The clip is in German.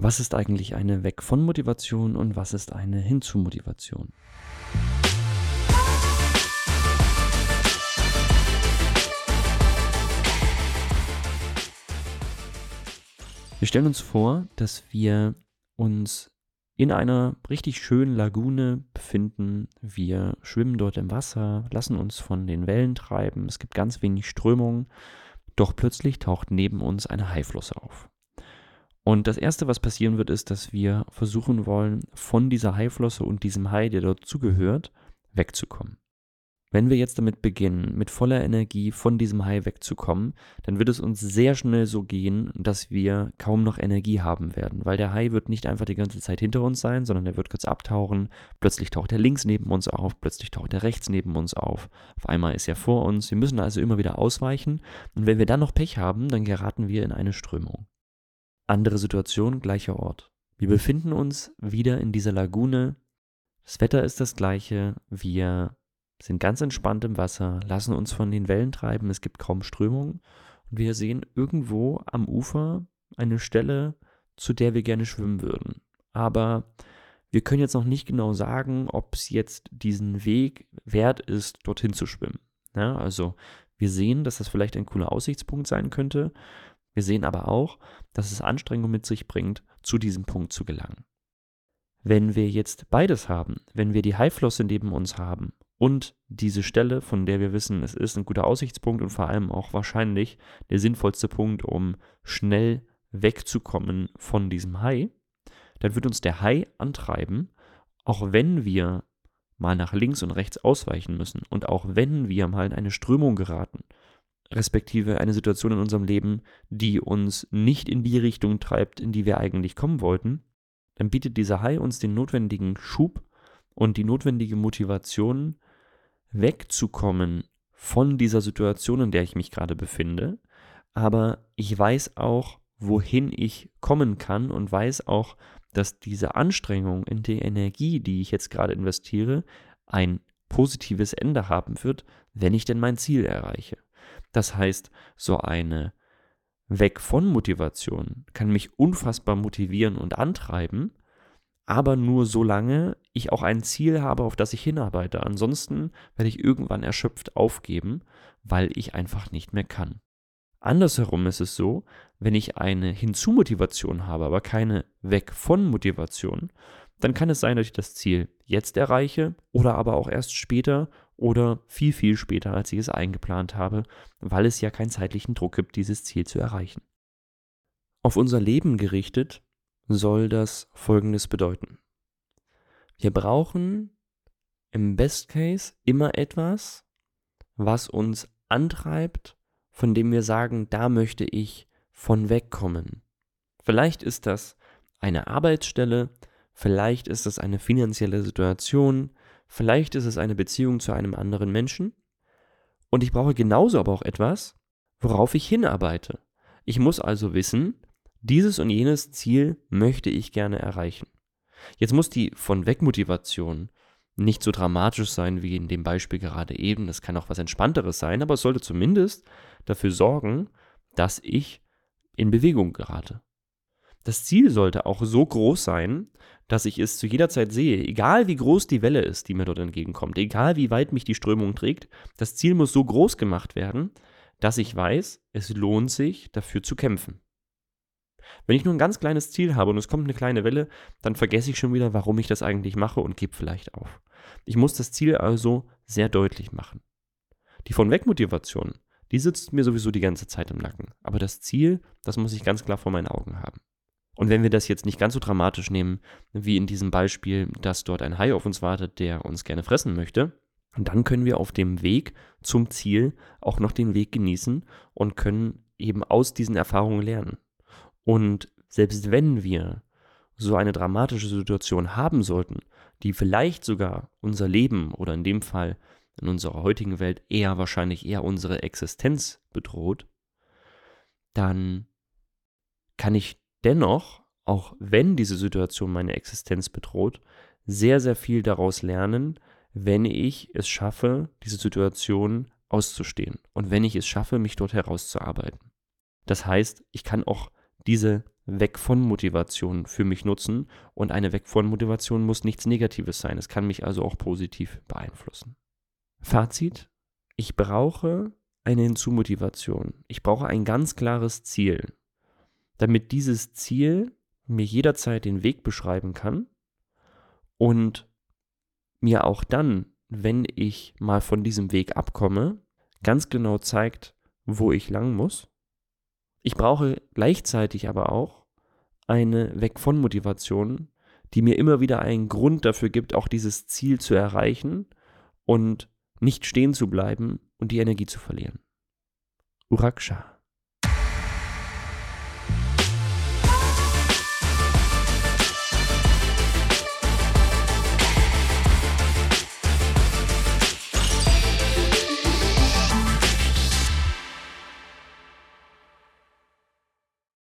Was ist eigentlich eine Weg von Motivation und was ist eine Hinzu Motivation? Wir stellen uns vor, dass wir uns in einer richtig schönen Lagune befinden. Wir schwimmen dort im Wasser, lassen uns von den Wellen treiben. Es gibt ganz wenig Strömung. Doch plötzlich taucht neben uns eine Haiflosse auf. Und das Erste, was passieren wird, ist, dass wir versuchen wollen, von dieser Haiflosse und diesem Hai, der dort zugehört, wegzukommen. Wenn wir jetzt damit beginnen, mit voller Energie von diesem Hai wegzukommen, dann wird es uns sehr schnell so gehen, dass wir kaum noch Energie haben werden, weil der Hai wird nicht einfach die ganze Zeit hinter uns sein, sondern er wird kurz abtauchen, plötzlich taucht er links neben uns auf, plötzlich taucht er rechts neben uns auf, auf einmal ist er vor uns, wir müssen also immer wieder ausweichen und wenn wir dann noch Pech haben, dann geraten wir in eine Strömung. Andere Situation, gleicher Ort. Wir befinden uns wieder in dieser Lagune. Das Wetter ist das gleiche. Wir sind ganz entspannt im Wasser, lassen uns von den Wellen treiben. Es gibt kaum Strömung. Und wir sehen irgendwo am Ufer eine Stelle, zu der wir gerne schwimmen würden. Aber wir können jetzt noch nicht genau sagen, ob es jetzt diesen Weg wert ist, dorthin zu schwimmen. Ja, also wir sehen, dass das vielleicht ein cooler Aussichtspunkt sein könnte. Wir sehen aber auch, dass es Anstrengung mit sich bringt, zu diesem Punkt zu gelangen. Wenn wir jetzt beides haben, wenn wir die Haiflosse neben uns haben und diese Stelle, von der wir wissen, es ist ein guter Aussichtspunkt und vor allem auch wahrscheinlich der sinnvollste Punkt, um schnell wegzukommen von diesem Hai, dann wird uns der Hai antreiben, auch wenn wir mal nach links und rechts ausweichen müssen und auch wenn wir mal in eine Strömung geraten, respektive eine Situation in unserem Leben, die uns nicht in die Richtung treibt, in die wir eigentlich kommen wollten, dann bietet dieser Hai uns den notwendigen Schub und die notwendige Motivation, wegzukommen von dieser Situation, in der ich mich gerade befinde. Aber ich weiß auch, wohin ich kommen kann und weiß auch, dass diese Anstrengung in die Energie, die ich jetzt gerade investiere, ein positives Ende haben wird, wenn ich denn mein Ziel erreiche. Das heißt, so eine Weg von Motivation kann mich unfassbar motivieren und antreiben, aber nur solange ich auch ein Ziel habe, auf das ich hinarbeite. Ansonsten werde ich irgendwann erschöpft aufgeben, weil ich einfach nicht mehr kann. Andersherum ist es so, wenn ich eine Hinzu-Motivation habe, aber keine Weg von Motivation, dann kann es sein, dass ich das Ziel jetzt erreiche oder aber auch erst später oder viel, viel später, als ich es eingeplant habe, weil es ja keinen zeitlichen Druck gibt, dieses Ziel zu erreichen. Auf unser Leben gerichtet soll das Folgendes bedeuten. Wir brauchen im Best Case immer etwas, was uns antreibt, von dem wir sagen, da möchte ich von wegkommen. Vielleicht ist das eine Arbeitsstelle, vielleicht ist das eine finanzielle Situation, Vielleicht ist es eine Beziehung zu einem anderen Menschen. Und ich brauche genauso aber auch etwas, worauf ich hinarbeite. Ich muss also wissen, dieses und jenes Ziel möchte ich gerne erreichen. Jetzt muss die von Wegmotivation nicht so dramatisch sein wie in dem Beispiel gerade eben. Das kann auch was Entspannteres sein, aber es sollte zumindest dafür sorgen, dass ich in Bewegung gerate. Das Ziel sollte auch so groß sein, dass ich es zu jeder Zeit sehe, egal wie groß die Welle ist, die mir dort entgegenkommt, egal wie weit mich die Strömung trägt, das Ziel muss so groß gemacht werden, dass ich weiß, es lohnt sich, dafür zu kämpfen. Wenn ich nur ein ganz kleines Ziel habe und es kommt eine kleine Welle, dann vergesse ich schon wieder, warum ich das eigentlich mache und gebe vielleicht auf. Ich muss das Ziel also sehr deutlich machen. Die von Wegmotivation, die sitzt mir sowieso die ganze Zeit im Nacken. Aber das Ziel, das muss ich ganz klar vor meinen Augen haben. Und wenn wir das jetzt nicht ganz so dramatisch nehmen, wie in diesem Beispiel, dass dort ein Hai auf uns wartet, der uns gerne fressen möchte, dann können wir auf dem Weg zum Ziel auch noch den Weg genießen und können eben aus diesen Erfahrungen lernen. Und selbst wenn wir so eine dramatische Situation haben sollten, die vielleicht sogar unser Leben oder in dem Fall in unserer heutigen Welt eher wahrscheinlich eher unsere Existenz bedroht, dann kann ich dennoch, auch wenn diese Situation meine Existenz bedroht, sehr, sehr viel daraus lernen, wenn ich es schaffe, diese Situation auszustehen und wenn ich es schaffe, mich dort herauszuarbeiten. Das heißt, ich kann auch diese Weg von Motivation für mich nutzen und eine Weg von Motivation muss nichts Negatives sein. Es kann mich also auch positiv beeinflussen. Fazit, ich brauche eine Hinzumotivation. Ich brauche ein ganz klares Ziel, damit dieses Ziel mir jederzeit den Weg beschreiben kann und mir auch dann, wenn ich mal von diesem Weg abkomme, ganz genau zeigt, wo ich lang muss. Ich brauche gleichzeitig aber auch eine Weg von Motivation, die mir immer wieder einen Grund dafür gibt, auch dieses Ziel zu erreichen und nicht stehen zu bleiben und die Energie zu verlieren. Uraksha.